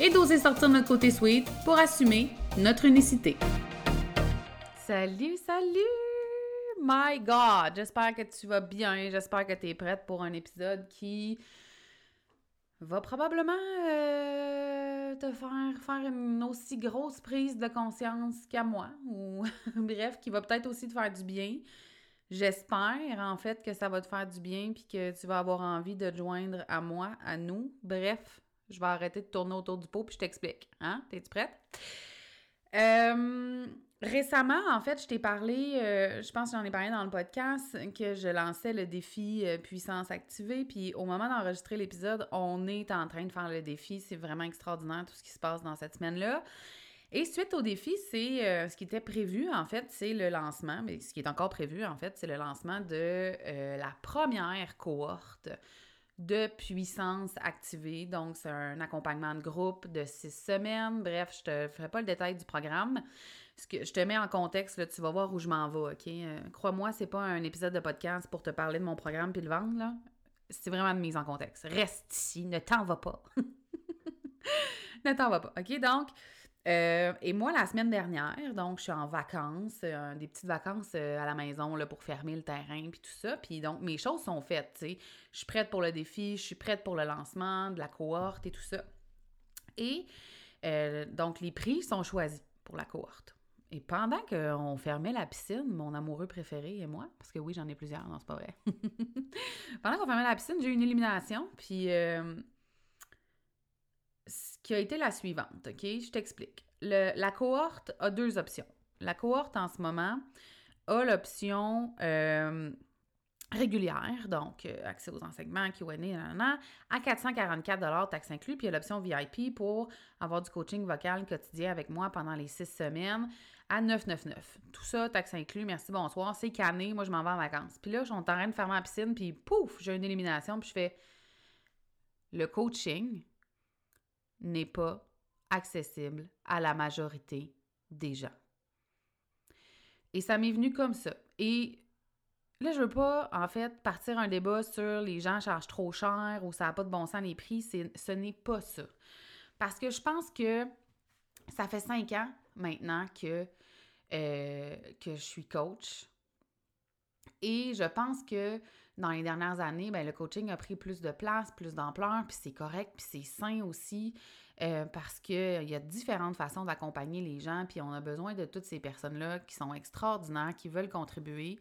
et d'oser sortir notre côté sweet pour assumer notre unicité. Salut, salut! My God! J'espère que tu vas bien. J'espère que tu es prête pour un épisode qui va probablement euh, te faire faire une aussi grosse prise de conscience qu'à moi. Bref, qui va peut-être aussi te faire du bien. J'espère en fait que ça va te faire du bien puis que tu vas avoir envie de te joindre à moi, à nous. Bref, je vais arrêter de tourner autour du pot puis je t'explique. Hein? T'es-tu prête? Euh, récemment, en fait, je t'ai parlé, euh, je pense que j'en ai parlé dans le podcast, que je lançais le défi euh, puissance activée. Puis au moment d'enregistrer l'épisode, on est en train de faire le défi. C'est vraiment extraordinaire tout ce qui se passe dans cette semaine-là. Et suite au défi, c'est ce qui était prévu, en fait, c'est le lancement, mais ce qui est encore prévu, en fait, c'est le lancement de la première cohorte de puissance activée. Donc, c'est un accompagnement de groupe de six semaines. Bref, je te ferai pas le détail du programme. Ce que je te mets en contexte, tu vas voir où je m'en vais, OK? Euh, crois-moi, c'est pas un épisode de podcast pour te parler de mon programme puis le vendre, là. C'est vraiment de mise en contexte. Reste ici, ne t'en va pas. ne t'en va pas, OK? Donc, euh, et moi, la semaine dernière, donc, je suis en vacances, euh, des petites vacances euh, à la maison là, pour fermer le terrain, puis tout ça. Puis donc, mes choses sont faites, tu sais. Je suis prête pour le défi, je suis prête pour le lancement de la cohorte et tout ça. Et donc, les prix sont choisis pour la cohorte. Et pendant qu'on fermait la piscine, mon amoureux préféré et moi, parce que oui, j'en ai plusieurs, non, c'est pas vrai. pendant qu'on fermait la piscine, j'ai eu une élimination, puis qui a été la suivante, OK? Je t'explique. La cohorte a deux options. La cohorte, en ce moment, a l'option euh, régulière, donc euh, accès aux enseignements, Q&A, à 444 taxes inclus, puis il y a l'option VIP pour avoir du coaching vocal quotidien avec moi pendant les six semaines à 999. Tout ça, taxes inclus, merci, bonsoir, c'est canné, moi je m'en vais en vacances. Puis là, je suis en train de fermer la piscine, puis pouf, j'ai une élimination, puis je fais le coaching n'est pas accessible à la majorité des gens. Et ça m'est venu comme ça. Et là, je veux pas, en fait, partir un débat sur les gens chargent trop cher ou ça n'a pas de bon sens les prix. Ce n'est pas ça. Parce que je pense que ça fait cinq ans maintenant que, euh, que je suis coach. Et je pense que dans les dernières années, ben, le coaching a pris plus de place, plus d'ampleur, puis c'est correct, puis c'est sain aussi, euh, parce qu'il y a différentes façons d'accompagner les gens, puis on a besoin de toutes ces personnes-là qui sont extraordinaires, qui veulent contribuer.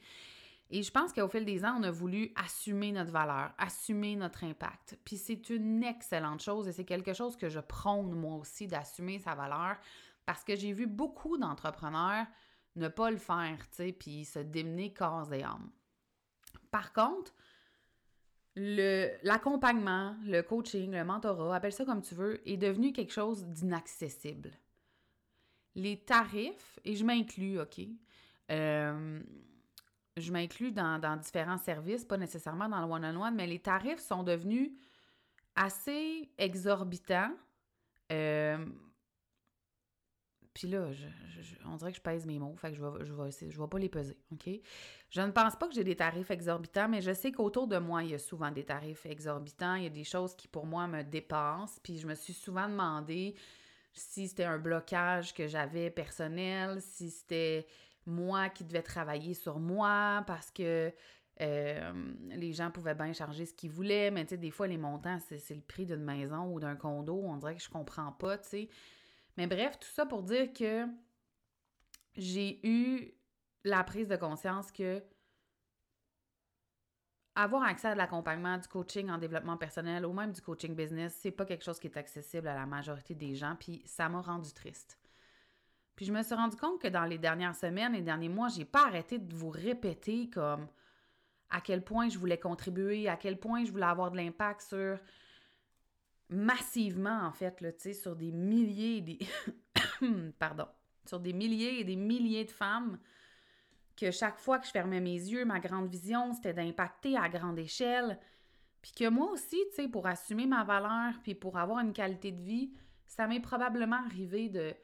Et je pense qu'au fil des ans, on a voulu assumer notre valeur, assumer notre impact. Puis c'est une excellente chose et c'est quelque chose que je prône moi aussi d'assumer sa valeur parce que j'ai vu beaucoup d'entrepreneurs ne pas le faire, tu sais, puis se démener corps et âme. Par contre, l'accompagnement, le, coaching, le mentorat, appelle ça comme tu veux, est devenu quelque chose d'inaccessible. Les tarifs, et je m'inclus, OK, euh, je m'inclus dans, différents services, pas nécessairement dans le one-on-one, mais les tarifs sont devenus assez exorbitants. Euh, puis là, on dirait que je pèse mes mots, fait que je vais, je vais, je vais pas les peser, OK? Je ne pense pas que j'ai des tarifs exorbitants, mais je sais qu'autour de moi, il y a souvent des tarifs exorbitants. Il y a des choses qui, pour moi, me dépassent. Puis je me suis souvent demandé si c'était un blocage que j'avais personnel, si c'était moi qui devais travailler sur moi parce que euh, les gens pouvaient bien charger ce qu'ils voulaient, mais tu sais, des fois, les montants, c'est le prix d'une maison ou d'un condo. On dirait que je comprends pas, tu sais. Mais bref, tout ça pour dire que j'ai eu la prise de conscience que avoir accès à de l'accompagnement, du coaching en développement personnel ou même du coaching business, c'est pas quelque chose qui est accessible à la majorité des gens, puis ça m'a rendu triste. Puis je me suis rendu compte que dans les dernières semaines et derniers mois, j'ai pas arrêté de vous répéter comme à quel point je voulais contribuer, à quel point je voulais avoir de l'impact sur massivement, en fait, là, sur des milliers et des... Pardon. Sur des milliers et des milliers de femmes que chaque fois que je fermais mes yeux, ma grande vision, c'était d'impacter à grande échelle. Puis que moi aussi, tu pour assumer ma valeur, puis pour avoir une qualité de vie, ça m'est probablement arrivé de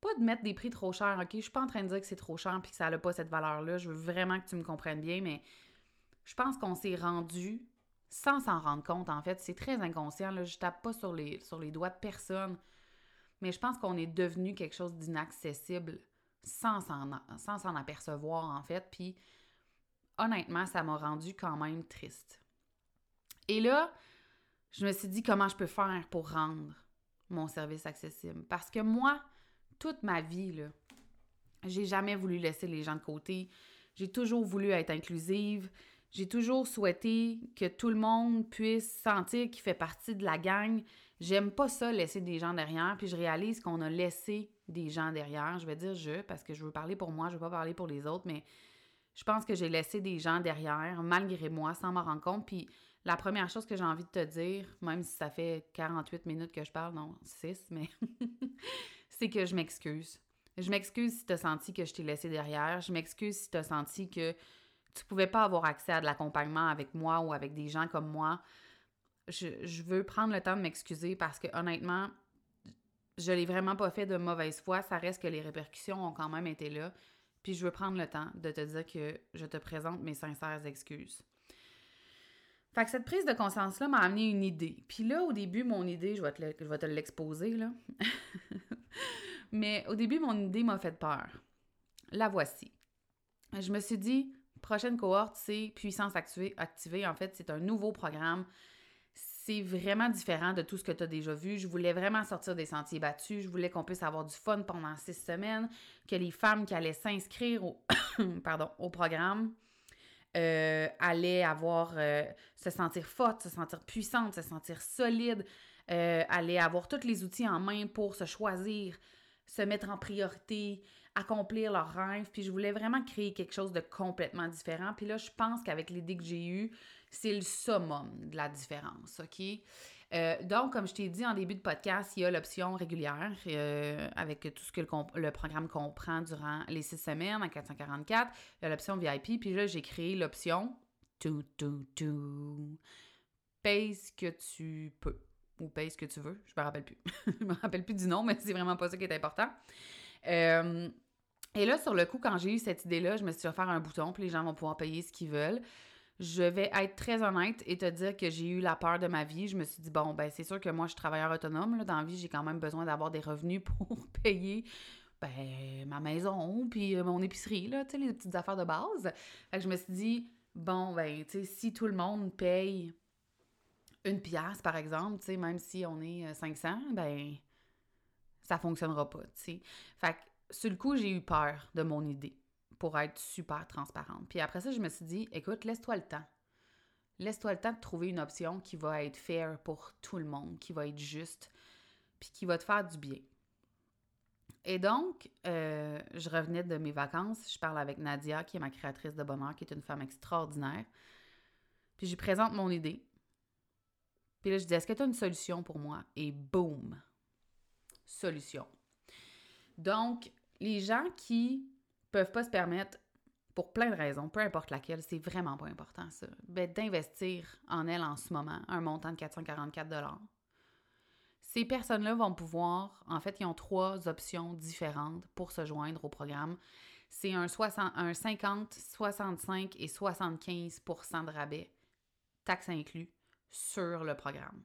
pas de mettre des prix trop chers, OK? Je suis pas en train de dire que c'est trop cher puis que ça n'a pas cette valeur-là. Je veux vraiment que tu me comprennes bien, mais je pense qu'on s'est rendu sans s'en rendre compte, en fait. C'est très inconscient, là. Je tape pas sur les, sur les doigts de personne. Mais je pense qu'on est devenu quelque chose d'inaccessible sans s'en apercevoir, en fait. Puis, honnêtement, ça m'a rendu quand même triste. Et là, je me suis dit comment je peux faire pour rendre mon service accessible. Parce que moi, toute ma vie, j'ai jamais voulu laisser les gens de côté. J'ai toujours voulu être inclusive. J'ai toujours souhaité que tout le monde puisse sentir qu'il fait partie de la gang. J'aime pas ça, laisser des gens derrière. Puis je réalise qu'on a laissé des gens derrière. Je vais dire je, parce que je veux parler pour moi, je veux pas parler pour les autres, mais je pense que j'ai laissé des gens derrière, malgré moi, sans m'en rendre compte. Puis la première chose que j'ai envie de te dire, même si ça fait 48 minutes que je parle, non, 6, mais c'est que je m'excuse. Je m'excuse si tu as senti que je t'ai laissé derrière. Je m'excuse si tu as senti que tu pouvais pas avoir accès à de l'accompagnement avec moi ou avec des gens comme moi. Je, je veux prendre le temps de m'excuser parce que honnêtement, je l'ai vraiment pas fait de mauvaise foi. Ça reste que les répercussions ont quand même été là. Puis je veux prendre le temps de te dire que je te présente mes sincères excuses. Fait que cette prise de conscience-là m'a amené une idée. Puis là, au début, mon idée, je vais te, l'exposer, là. Mais au début, mon idée m'a fait peur. La voici. Je me suis dit, prochaine cohorte, c'est Puissance activée. En fait, c'est un nouveau programme. C'est vraiment différent de tout ce que tu as déjà vu. Je voulais vraiment sortir des sentiers battus. Je voulais qu'on puisse avoir du fun pendant six semaines, que les femmes qui allaient s'inscrire au, programme euh, allait avoir, euh, se sentir forte, se sentir puissante, se sentir solide, euh, allait avoir tous les outils en main pour se choisir, se mettre en priorité, accomplir leurs rêves. Puis je voulais vraiment créer quelque chose de complètement différent. Puis là, je pense qu'avec l'idée que j'ai eue, c'est le summum de la différence, OK? Euh, donc, comme je t'ai dit en début de podcast, il y a l'option régulière euh, avec tout ce que le, programme comprend durant les six semaines à 444. Il y a l'option VIP. Puis là, j'ai créé l'option tout, tout, tout. Paye ce que tu peux. Ou paye ce que tu veux. Je me rappelle plus. je me rappelle plus du nom, mais c'est vraiment pas ça qui est important. Euh, et là, sur le coup, quand j'ai eu cette idée-là, je me suis dit, un bouton, puis les gens vont pouvoir payer ce qu'ils veulent. Je vais être très honnête et te dire que j'ai eu la peur de ma vie. Je me suis dit, bon, ben c'est sûr que moi, je suis travailleur autonome. Là, dans la vie, j'ai quand même besoin d'avoir des revenus pour payer ben, ma maison, puis euh, mon épicerie, là, les petites affaires de base. Fait que je me suis dit, bon, ben, tu sais, si tout le monde paye une pièce, par exemple, tu sais, même si on est 500, euh, ben, ça fonctionnera pas, tu sais. Fait que, sur le coup, j'ai eu peur de mon idée pour être super transparente. Puis après ça, je me suis dit, écoute, laisse-toi le temps. Laisse-toi le temps de trouver une option qui va être fair pour tout le monde, qui va être juste, puis qui va te faire du bien. Et donc, euh, je revenais de mes vacances, je parle avec Nadia, qui est ma créatrice de bonheur, qui est une femme extraordinaire. Puis je lui présente mon idée. Puis là, je dis, est-ce que tu as une solution pour moi? Et boum! Solution. Donc, les gens qui peuvent pas se permettre, pour plein de raisons, peu importe laquelle, c'est vraiment pas important ça, ben, d'investir en elle en ce moment un montant de 444 Ces personnes-là vont pouvoir, en fait, ils ont trois options différentes pour se joindre au programme. C'est un, 60, un 50, 65 et 75% de rabais, taxes inclus, sur le programme.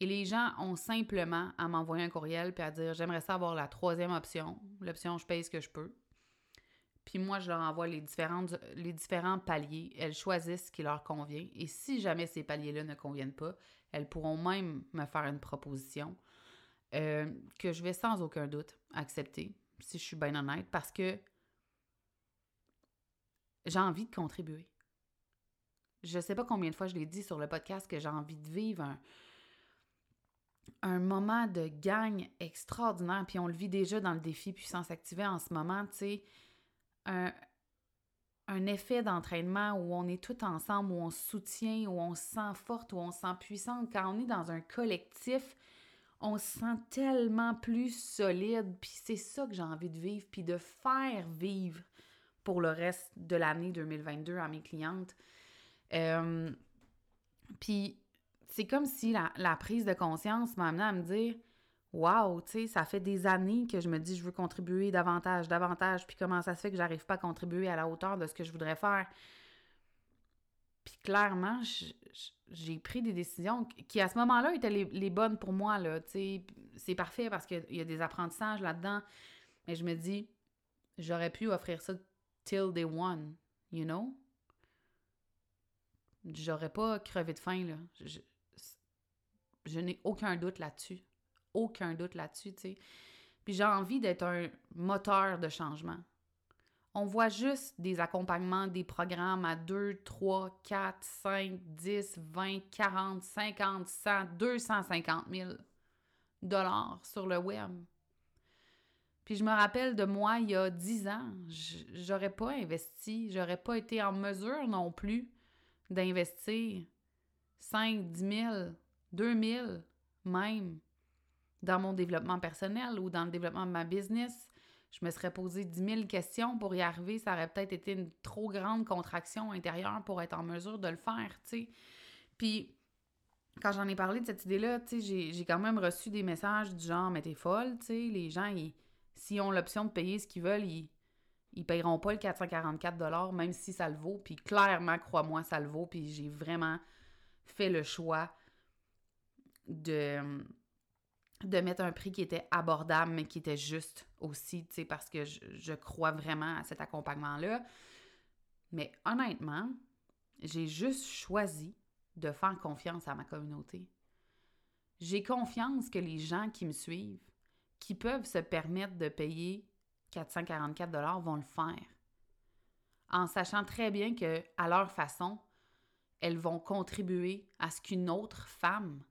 Et les gens ont simplement à m'envoyer un courriel puis à dire j'aimerais ça avoir la troisième option, l'option je paye ce que je peux. Puis moi, je leur envoie les, différentes, les différents paliers. Elles choisissent ce qui leur convient. Et si jamais ces paliers-là ne conviennent pas, elles pourront même me faire une proposition euh, que je vais sans aucun doute accepter, si je suis bien honnête, parce que j'ai envie de contribuer. Je ne sais pas combien de fois je l'ai dit sur le podcast que j'ai envie de vivre un, un moment de gagne extraordinaire. Puis on le vit déjà dans le défi puissance activée en ce moment, tu sais un, un effet d'entraînement où on est tout ensemble, où on se soutient, où on se sent forte, où on se sent puissante. Quand on est dans un collectif, on se sent tellement plus solide. Puis c'est ça que j'ai envie de vivre, puis de faire vivre pour le reste de l'année 2022 à mes clientes. Euh, puis c'est comme si la, prise de conscience m'a amené à me dire Waouh, tu sais, ça fait des années que je me dis je veux contribuer davantage, davantage, puis comment ça se fait que j'arrive pas à contribuer à la hauteur de ce que je voudrais faire. Puis clairement, j'ai pris des décisions qui à ce moment-là étaient les, bonnes pour moi, là, tu sais. C'est parfait parce qu'il y a des apprentissages là-dedans. Mais je me dis, j'aurais pu offrir ça till day one, you know? J'aurais pas crevé de faim, là. Je n'ai aucun doute là-dessus aucun doute là-dessus, tu sais. Puis j'ai envie d'être un moteur de changement. On voit juste des accompagnements, des programmes à 2, 3, 4, 5, 10, 20, 40, 50, 100, 250 000 dollars sur le web. Puis je me rappelle de moi il y a 10 ans, j'aurais pas investi, j'aurais pas été en mesure non plus d'investir 5, 10 000, 2 000 même dans mon développement personnel ou dans le développement de ma business. Je me serais posé 10 000 questions pour y arriver. Ça aurait peut-être été une trop grande contraction intérieure pour être en mesure de le faire. Puis, quand j'en ai parlé de cette idée-là, j'ai quand même reçu des messages du genre « mais t'es folle », tu sais. Les gens, s'ils ont l'option de payer ce qu'ils veulent, ils, ils payeront pas le 444 même si ça le vaut. Puis clairement, crois-moi, ça le vaut. Puis j'ai vraiment fait le choix de mettre un prix qui était abordable, mais qui était juste aussi, tu sais, parce que je, crois vraiment à cet accompagnement-là. Mais honnêtement, j'ai juste choisi de faire confiance à ma communauté. J'ai confiance que les gens qui me suivent, qui peuvent se permettre de payer 444 vont le faire. En sachant très bien que, à leur façon, elles vont contribuer à ce qu'une autre femme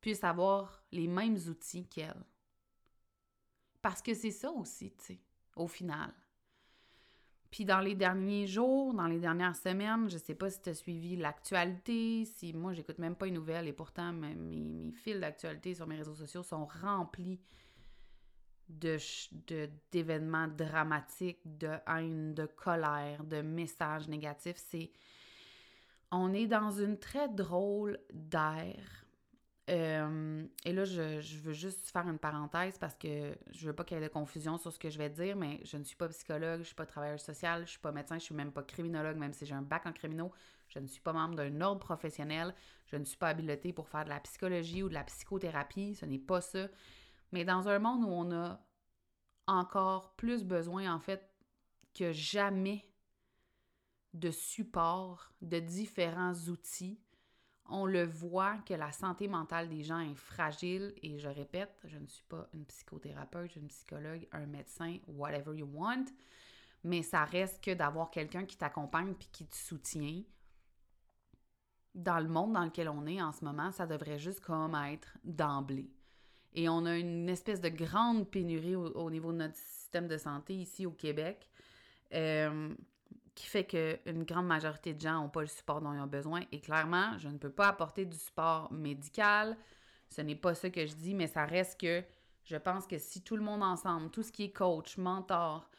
puisse avoir les mêmes outils qu'elle. Parce que c'est ça aussi, tu sais, au final. Puis dans les derniers jours, dans les dernières semaines, je sais pas si tu as suivi l'actualité, si moi j'écoute même pas les nouvelles et pourtant mes, mes fils d'actualité sur mes réseaux sociaux sont remplis de, d'événements dramatiques, de haine, de colère, de messages négatifs. C'est on est dans une très drôle d'ère euh, et là, je, veux juste faire une parenthèse parce que je veux pas qu'il y ait de confusion sur ce que je vais dire, mais je ne suis pas psychologue, je suis pas travailleur social, je suis pas médecin, je suis même pas criminologue, même si j'ai un bac en criminaux. Je ne suis pas membre d'un ordre professionnel, je ne suis pas habilitée pour faire de la psychologie ou de la psychothérapie, ce n'est pas ça. Mais dans un monde où on a encore plus besoin, en fait, que jamais de support, de différents outils, on le voit que la santé mentale des gens est fragile et je répète, je ne suis pas une psychothérapeute, une psychologue, un médecin, whatever you want, mais ça reste que d'avoir quelqu'un qui t'accompagne puis qui te soutient dans le monde dans lequel on est en ce moment, ça devrait juste comme être d'emblée. Et on a une espèce de grande pénurie au, niveau de notre système de santé ici au Québec. Euh, qui fait qu'une grande majorité de gens n'ont pas le support dont ils ont besoin. Et clairement, je ne peux pas apporter du support médical. Ce n'est pas ce que je dis, mais ça reste que je pense que si tout le monde ensemble, tout ce qui est coach, mentor,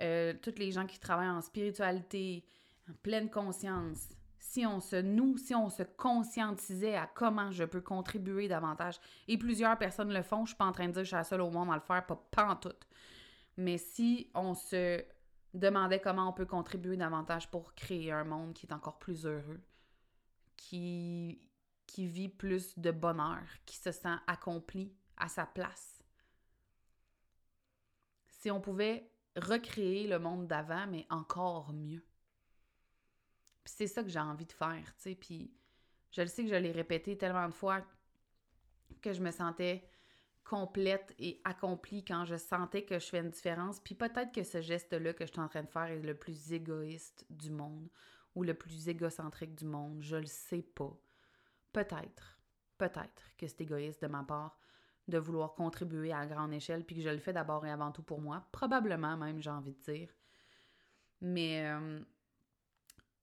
euh, toutes les gens qui travaillent en spiritualité, en pleine conscience, si on se nous, si on se conscientisait à comment je peux contribuer davantage, et plusieurs personnes le font, je suis pas en train de dire que je suis la seule au monde à le faire, pas, pas en tout. Mais si on se demandait comment on peut contribuer davantage pour créer un monde qui est encore plus heureux, qui, vit plus de bonheur, qui se sent accompli à sa place. Si on pouvait recréer le monde d'avant, mais encore mieux. c'est ça que j'ai envie de faire, tu sais. Puis je le sais que je l'ai répété tellement de fois que je me sentais complète et accomplie quand je sentais que je fais une différence. Puis peut-être que ce geste-là que je suis en train de faire est le plus égoïste du monde ou le plus égocentrique du monde. Je le sais pas. Peut-être, peut-être que c'est égoïste de ma part de vouloir contribuer à grande échelle puis que je le fais d'abord et avant tout pour moi. Probablement même, j'ai envie de dire. Mais euh,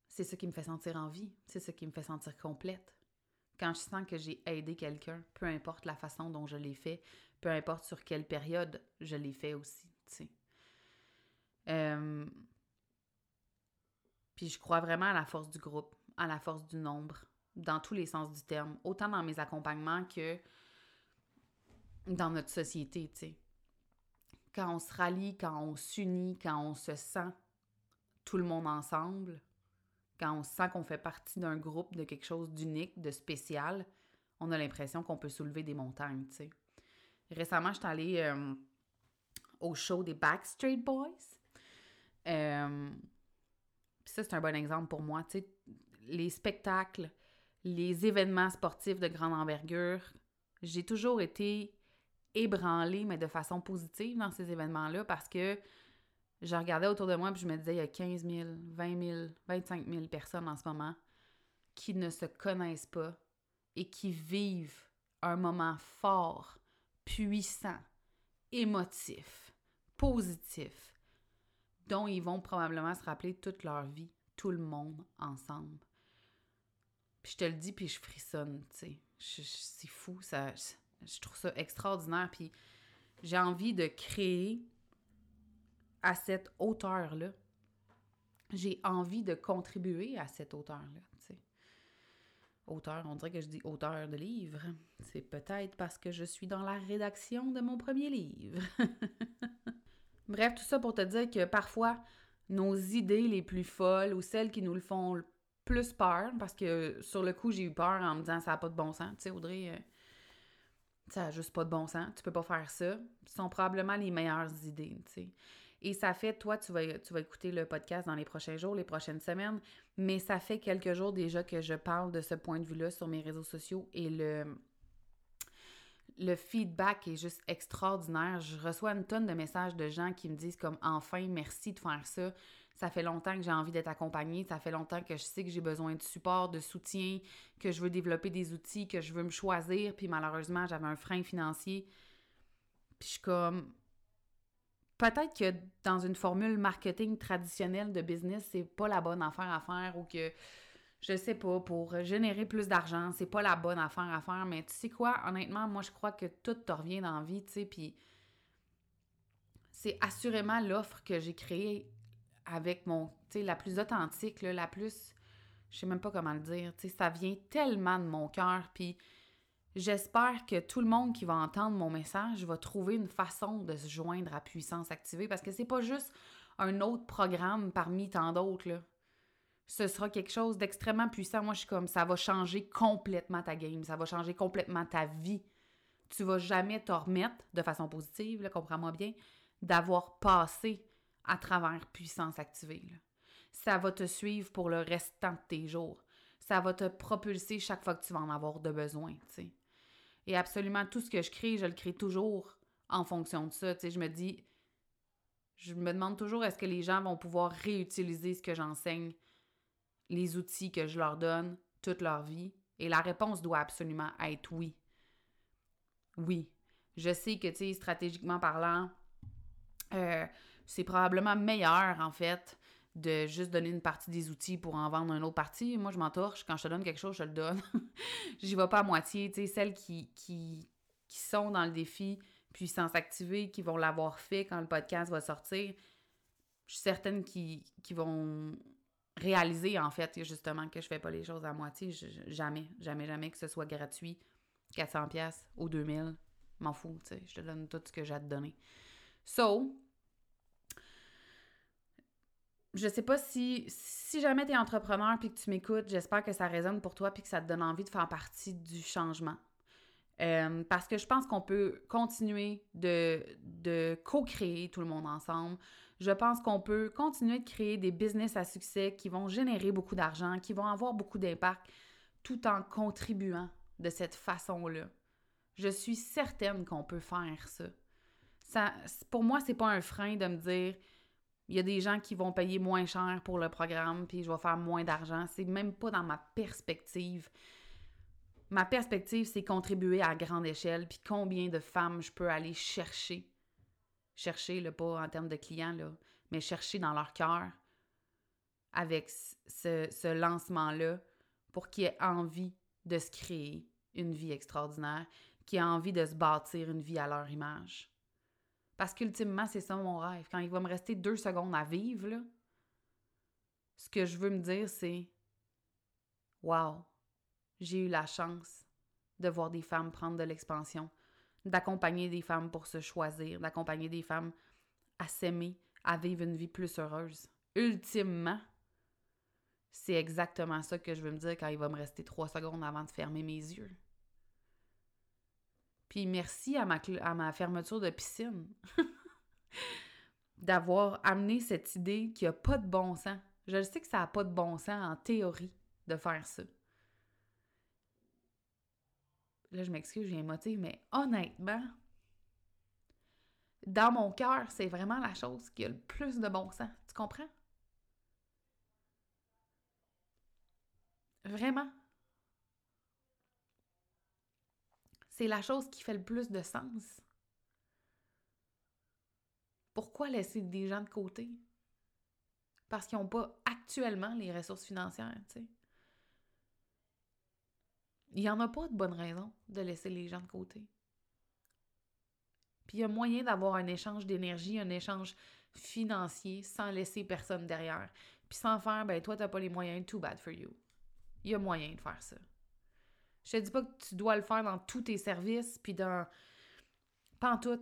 c'est ça qui me fait sentir en vie, c'est ça qui me fait sentir complète. Quand je sens que j'ai aidé quelqu'un, peu importe la façon dont je l'ai fait, peu importe sur quelle période je l'ai fait aussi, tu sais. Euh, puis je crois vraiment à la force du groupe, à la force du nombre, dans tous les sens du terme, autant dans mes accompagnements que dans notre société, tu sais. Quand on se rallie, quand on s'unit, quand on se sent tout le monde ensemble, quand on sent qu'on fait partie d'un groupe, de quelque chose d'unique, de spécial, on a l'impression qu'on peut soulever des montagnes, tu sais. Récemment, je suis allée euh, au show des Backstreet Boys. Euh, ça, c'est un bon exemple pour moi. Tu les spectacles, les événements sportifs de grande envergure, j'ai toujours été ébranlée, mais de façon positive dans ces événements-là parce que je regardais autour de moi et je me disais, il y a 15 000, 20 000, 25 000 personnes en ce moment qui ne se connaissent pas et qui vivent un moment fort, puissant, émotif, positif, dont ils vont probablement se rappeler toute leur vie, tout le monde ensemble. Puis je te le dis, puis je frissonne, tu sais. C'est fou, ça, je trouve ça extraordinaire. Puis j'ai envie de créer à cette hauteur-là. J'ai envie de contribuer à cette hauteur-là. Auteur, on dirait que je dis auteur de livre. C'est peut-être parce que je suis dans la rédaction de mon premier livre. Bref, tout ça pour te dire que parfois, nos idées les plus folles ou celles qui nous le font plus peur, parce que sur le coup, j'ai eu peur en me disant ça n'a pas de bon sens. Tu sais, Audrey, euh, ça n'a juste pas de bon sens. Tu peux pas faire ça. Ce sont probablement les meilleures idées, tu. Et ça fait, toi, tu vas, tu vas écouter le podcast dans les prochains jours, les prochaines semaines, mais ça fait quelques jours déjà que je parle de ce point de vue-là sur mes réseaux sociaux et le, le feedback est juste extraordinaire. Je reçois une tonne de messages de gens qui me disent comme enfin merci de faire ça. Ça fait longtemps que j'ai envie d'être accompagnée, ça fait longtemps que je sais que j'ai besoin de support, de soutien, que je veux développer des outils, que je veux me choisir, puis malheureusement, j'avais un frein financier. Puis je suis comme peut-être que dans une formule marketing traditionnelle de business, c'est pas la bonne affaire à faire ou que je sais pas, pour générer plus d'argent, c'est pas la bonne affaire à faire, mais tu sais quoi, honnêtement, moi je crois que tout te revient dans la vie, tu sais, puis c'est assurément l'offre que j'ai créée avec mon, tu sais, la plus authentique, la plus, je sais même pas comment le dire, tu sais, ça vient tellement de mon cœur, puis J'espère que tout le monde qui va entendre mon message va trouver une façon de se joindre à Puissance Activée parce que c'est pas juste un autre programme parmi tant d'autres. Ce sera quelque chose d'extrêmement puissant. Moi, je suis comme ça va changer complètement ta game, ça va changer complètement ta vie. Tu vas jamais te remettre de façon positive, comprends-moi bien, d'avoir passé à travers Puissance Activée. Ça va te suivre pour le restant de tes jours. Ça va te propulser chaque fois que tu vas en avoir de besoin, tu sais. Et absolument tout ce que je crée, je le crée toujours en fonction de ça. Tu je me dis, je me demande toujours est-ce que les gens vont pouvoir réutiliser ce que j'enseigne, les outils que je leur donne toute leur vie? Et la réponse doit absolument être oui. Oui. Je sais que, tu sais, stratégiquement parlant, euh, c'est probablement meilleur, en fait, de juste donner une partie des outils pour en vendre une autre partie. Moi, je m'entorche. Quand je te donne quelque chose, je le donne. J'y vais pas à moitié. Tu celles qui, qui, qui sont dans le défi puissance activée, qui vont l'avoir fait quand le podcast va sortir, je suis certaine qu'ils vont réaliser, en fait, justement, que je fais pas les choses à moitié. jamais, jamais, jamais que ce soit gratuit. 400 pièces ou 2000, m'en fous, tu sais. Je te donne tout ce que j'ai à te donner. So, je sais pas si, si jamais tu es entrepreneur puis que tu m'écoutes, j'espère que ça résonne pour toi puis que ça te donne envie de faire partie du changement. Euh, parce que je pense qu'on peut continuer de, de co-créer tout le monde ensemble. Je pense qu'on peut continuer de créer des business à succès qui vont générer beaucoup d'argent, qui vont avoir beaucoup d'impact, tout en contribuant de cette façon-là. Je suis certaine qu'on peut faire ça. ça pour moi, c'est pas un frein de me dire il y a des gens qui vont payer moins cher pour le programme, puis je vais faire moins d'argent. C'est même pas dans ma perspective. Ma perspective, c'est contribuer à grande échelle, puis combien de femmes je peux aller chercher. Chercher, là, pas en termes de clients, mais chercher dans leur cœur avec ce, ce lancement-là pour qu'il ait envie de se créer une vie extraordinaire, qui a envie de se bâtir une vie à leur image. Parce qu'ultimement, c'est ça mon rêve. Quand il va me rester deux secondes à vivre, là, ce que je veux me dire, c'est Wow, j'ai eu la chance de voir des femmes prendre de l'expansion, d'accompagner des femmes pour se choisir, d'accompagner des femmes à s'aimer, à vivre une vie plus heureuse. Ultimement, c'est exactement ça que je veux me dire quand il va me rester trois secondes avant de fermer mes yeux. Puis merci à ma, fermeture de piscine d'avoir amené cette idée qu'il n'y a pas de bon sens. Je sais que ça n'a pas de bon sens en théorie de faire ça. Là, je m'excuse, j'ai émotive, mais honnêtement, dans mon cœur, c'est vraiment la chose qui a le plus de bon sens. Tu comprends? Vraiment. C'est la chose qui fait le plus de sens. Pourquoi laisser des gens de côté? Parce qu'ils n'ont pas actuellement les ressources financières, tu sais. Il n'y en a pas de bonne raison de laisser les gens de côté. Puis il y a moyen d'avoir un échange d'énergie, un échange financier sans laisser personne derrière. Puis sans faire, ben toi, tu n'as pas les moyens, too bad for you. Il y a moyen de faire ça. Je te dis pas que tu dois le faire dans tous tes services, puis dans. Pas en tout.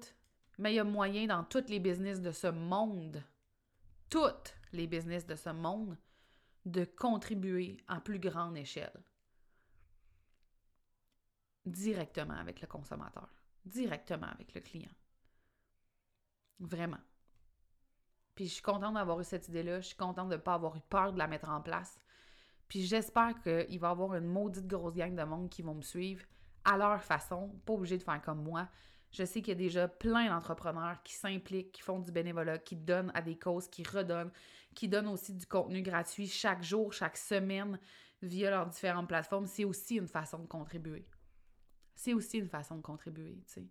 Mais il y a moyen dans tous les business de ce monde, toutes les business de ce monde, de contribuer en plus grande échelle. Directement avec le consommateur. Directement avec le client. Vraiment. Puis je suis contente d'avoir eu cette idée-là. Je suis contente de ne pas avoir eu peur de la mettre en place. Puis j'espère qu'il va y avoir une maudite grosse gang de monde qui vont me suivre à leur façon, pas obligé de faire comme moi. Je sais qu'il y a déjà plein d'entrepreneurs qui s'impliquent, qui font du bénévolat, qui donnent à des causes, qui redonnent, qui donnent aussi du contenu gratuit chaque jour, chaque semaine via leurs différentes plateformes. C'est aussi une façon de contribuer. C'est aussi une façon de contribuer, tu sais.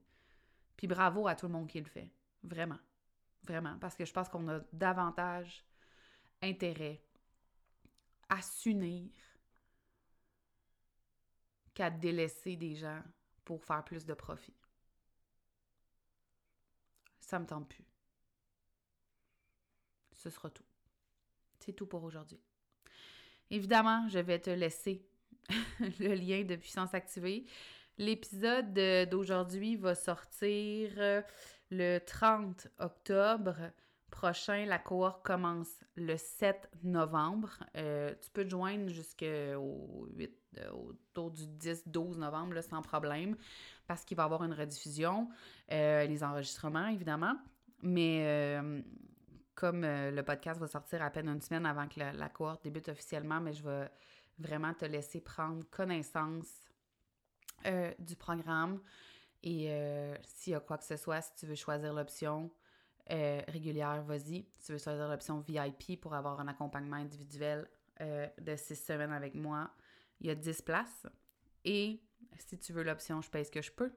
Puis bravo à tout le monde qui le fait. Vraiment. Vraiment. Parce que je pense qu'on a davantage intérêt à s'unir qu'à délaisser des gens pour faire plus de profit. Ça me tente plus. Ce sera tout. C'est tout pour aujourd'hui. Évidemment, je vais te laisser le lien de puissance activée. L'épisode d'aujourd'hui va sortir euh, le 30 octobre prochain. La cohorte commence le 7 novembre. Euh, tu peux te joindre jusqu'au 8, euh, autour du 10-12 novembre, sans problème, parce qu'il va y avoir une rediffusion, euh, les enregistrements, évidemment. Mais comme le podcast va sortir à peine une semaine avant que la, la cohorte débute officiellement, mais je vais vraiment te laisser prendre connaissance du programme. Et s'il y a quoi que ce soit, si tu veux choisir l'option, euh, régulière, vas-y. Si tu veux choisir l'option VIP pour avoir un accompagnement individuel euh, de six semaines avec moi, il y a 10 places. Et si tu veux l'option je paye ce que je peux,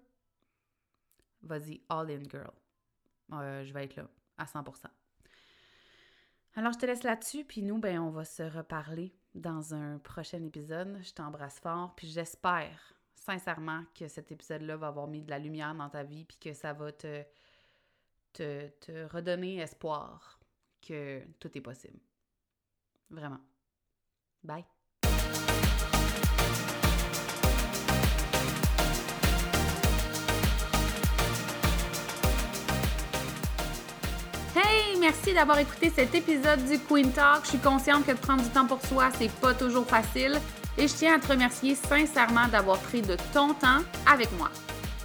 vas-y, all in girl. Euh, je vais être là à 100%. Alors, je te laisse là-dessus, puis nous, ben, on va se reparler dans un prochain épisode. Je t'embrasse fort, puis j'espère sincèrement que cet épisode-là va avoir mis de la lumière dans ta vie, puis que ça va te redonner espoir que tout est possible. Vraiment. Bye. Hey, merci d'avoir écouté cet épisode du Queen Talk. Je suis consciente que de prendre du temps pour soi, c'est pas toujours facile. Et je tiens à te remercier sincèrement d'avoir pris de ton temps avec moi.